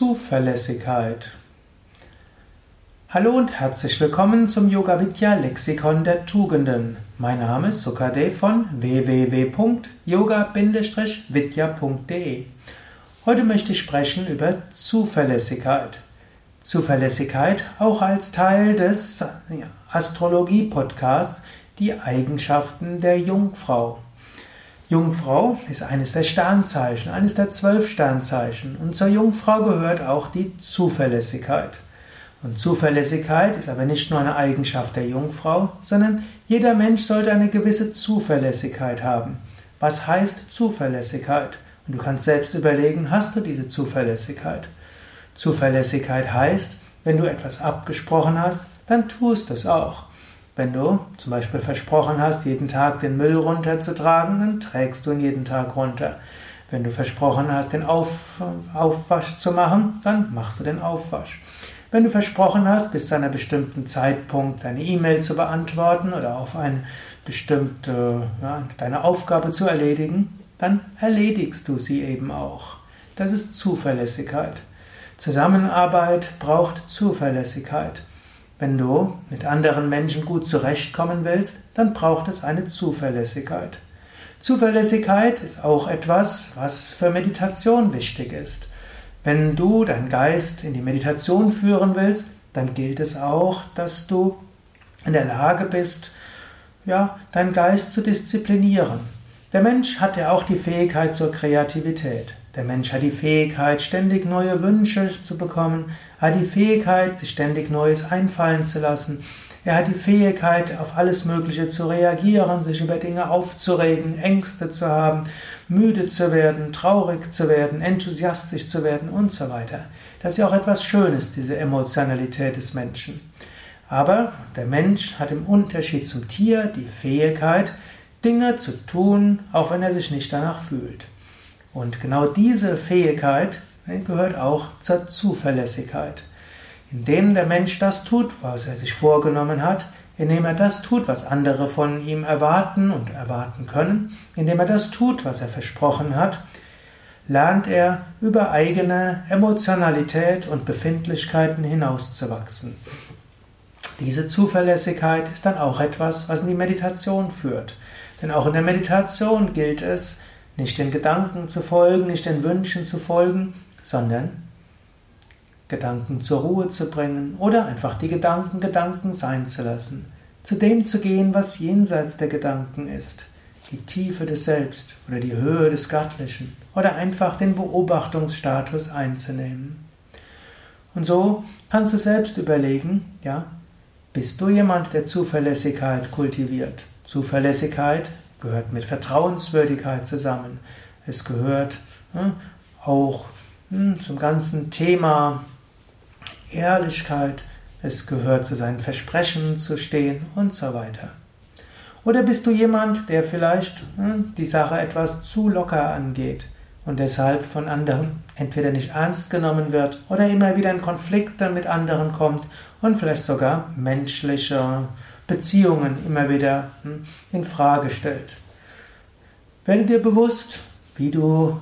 Zuverlässigkeit. Hallo und herzlich willkommen zum Yoga Vidya Lexikon der Tugenden. Mein Name ist Sukadev von www.yoga-vidya.de. Heute möchte ich sprechen über Zuverlässigkeit. Zuverlässigkeit auch als Teil des Astrologie-Podcasts Die Eigenschaften der Jungfrau. Jungfrau ist eines der Sternzeichen, eines der zwölf Sternzeichen. Und zur Jungfrau gehört auch die Zuverlässigkeit. Und Zuverlässigkeit ist aber nicht nur eine Eigenschaft der Jungfrau, sondern jeder Mensch sollte eine gewisse Zuverlässigkeit haben. Was heißt Zuverlässigkeit? Und du kannst selbst überlegen, hast du diese Zuverlässigkeit? Zuverlässigkeit heißt, wenn du etwas abgesprochen hast, dann tust du es auch. Wenn du zum Beispiel versprochen hast, jeden Tag den Müll runterzutragen, dann trägst du ihn jeden Tag runter. Wenn du versprochen hast, den Auf, Aufwasch zu machen, dann machst du den Aufwasch. Wenn du versprochen hast, bis zu einem bestimmten Zeitpunkt deine E-Mail zu beantworten oder auf eine bestimmte, ja, deine Aufgabe zu erledigen, dann erledigst du sie eben auch. Das ist Zuverlässigkeit. Zusammenarbeit braucht Zuverlässigkeit. Wenn du mit anderen Menschen gut zurechtkommen willst, dann braucht es eine Zuverlässigkeit. Zuverlässigkeit ist auch etwas, was für Meditation wichtig ist. Wenn du deinen Geist in die Meditation führen willst, dann gilt es auch, dass du in der Lage bist, ja, deinen Geist zu disziplinieren. Der Mensch hat ja auch die Fähigkeit zur Kreativität. Der Mensch hat die Fähigkeit, ständig neue Wünsche zu bekommen, hat die Fähigkeit, sich ständig Neues einfallen zu lassen. Er hat die Fähigkeit, auf alles Mögliche zu reagieren, sich über Dinge aufzuregen, Ängste zu haben, müde zu werden, traurig zu werden, enthusiastisch zu werden und so weiter. Das ist ja auch etwas Schönes, diese Emotionalität des Menschen. Aber der Mensch hat im Unterschied zum Tier die Fähigkeit, Dinge zu tun, auch wenn er sich nicht danach fühlt. Und genau diese Fähigkeit ne, gehört auch zur Zuverlässigkeit. Indem der Mensch das tut, was er sich vorgenommen hat, indem er das tut, was andere von ihm erwarten und erwarten können, indem er das tut, was er versprochen hat, lernt er über eigene Emotionalität und Befindlichkeiten hinauszuwachsen. Diese Zuverlässigkeit ist dann auch etwas, was in die Meditation führt. Denn auch in der Meditation gilt es, nicht den Gedanken zu folgen, nicht den Wünschen zu folgen, sondern Gedanken zur Ruhe zu bringen oder einfach die Gedanken Gedanken sein zu lassen, zu dem zu gehen, was jenseits der Gedanken ist, die Tiefe des Selbst oder die Höhe des Göttlichen oder einfach den Beobachtungsstatus einzunehmen. Und so kannst du selbst überlegen, ja, bist du jemand, der Zuverlässigkeit kultiviert? Zuverlässigkeit gehört mit Vertrauenswürdigkeit zusammen. Es gehört hm, auch hm, zum ganzen Thema Ehrlichkeit. Es gehört zu seinen Versprechen zu stehen und so weiter. Oder bist du jemand, der vielleicht hm, die Sache etwas zu locker angeht und deshalb von anderen entweder nicht ernst genommen wird oder immer wieder in Konflikte mit anderen kommt und vielleicht sogar menschliche Beziehungen immer wieder in Frage stellt. Werde dir bewusst, wie du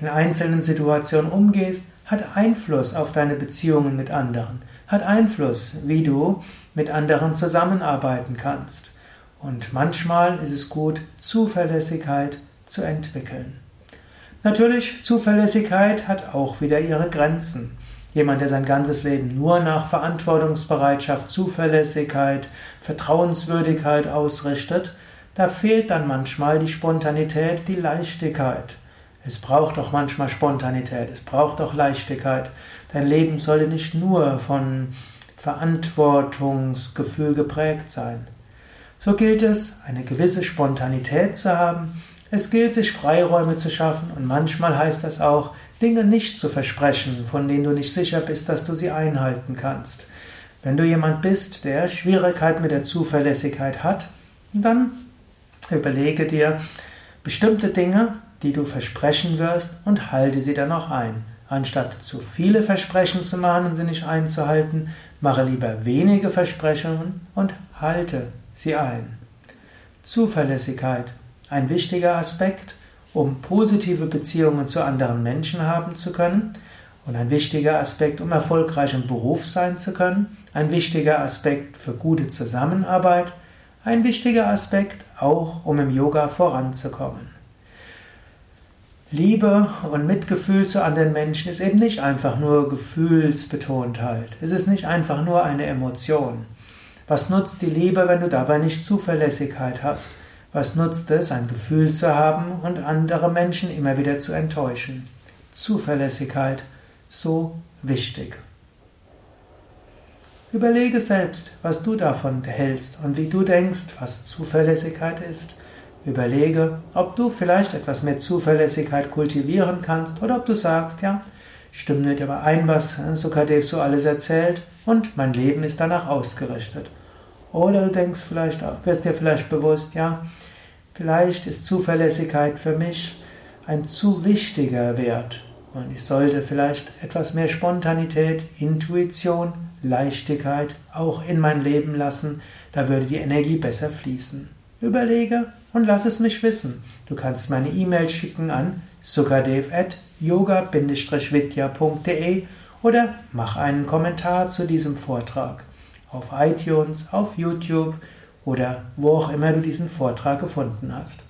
in einzelnen Situationen umgehst, hat Einfluss auf deine Beziehungen mit anderen, hat Einfluss, wie du mit anderen zusammenarbeiten kannst. Und manchmal ist es gut, Zuverlässigkeit zu entwickeln. Natürlich, Zuverlässigkeit hat auch wieder ihre Grenzen. Jemand, der sein ganzes Leben nur nach Verantwortungsbereitschaft, Zuverlässigkeit, Vertrauenswürdigkeit ausrichtet, da fehlt dann manchmal die Spontanität, die Leichtigkeit. Es braucht auch manchmal Spontanität, es braucht auch Leichtigkeit. Dein Leben sollte nicht nur von Verantwortungsgefühl geprägt sein. So gilt es, eine gewisse Spontanität zu haben. Es gilt, sich Freiräume zu schaffen und manchmal heißt das auch, Dinge nicht zu versprechen, von denen du nicht sicher bist, dass du sie einhalten kannst. Wenn du jemand bist, der Schwierigkeit mit der Zuverlässigkeit hat, dann Überlege dir bestimmte Dinge, die du versprechen wirst und halte sie dann auch ein. Anstatt zu viele Versprechen zu machen und sie nicht einzuhalten, mache lieber wenige Versprechungen und halte sie ein. Zuverlässigkeit, ein wichtiger Aspekt, um positive Beziehungen zu anderen Menschen haben zu können Und ein wichtiger Aspekt, um erfolgreich im Beruf sein zu können, ein wichtiger Aspekt für gute Zusammenarbeit, ein wichtiger Aspekt auch, um im Yoga voranzukommen. Liebe und Mitgefühl zu anderen Menschen ist eben nicht einfach nur Gefühlsbetontheit. Es ist nicht einfach nur eine Emotion. Was nutzt die Liebe, wenn du dabei nicht Zuverlässigkeit hast? Was nutzt es, ein Gefühl zu haben und andere Menschen immer wieder zu enttäuschen? Zuverlässigkeit, so wichtig. Überlege selbst, was du davon hältst und wie du denkst, was Zuverlässigkeit ist. Überlege, ob du vielleicht etwas mehr Zuverlässigkeit kultivieren kannst oder ob du sagst, ja, stimmt nicht überein, was Sukadev so alles erzählt und mein Leben ist danach ausgerichtet. Oder du denkst vielleicht, wirst dir vielleicht bewusst, ja, vielleicht ist Zuverlässigkeit für mich ein zu wichtiger Wert und ich sollte vielleicht etwas mehr Spontanität, Intuition, Leichtigkeit auch in mein Leben lassen, da würde die Energie besser fließen. Überlege und lass es mich wissen. Du kannst meine E-Mail schicken an sukadev at yoga-vidya.de oder mach einen Kommentar zu diesem Vortrag auf iTunes, auf YouTube oder wo auch immer du diesen Vortrag gefunden hast.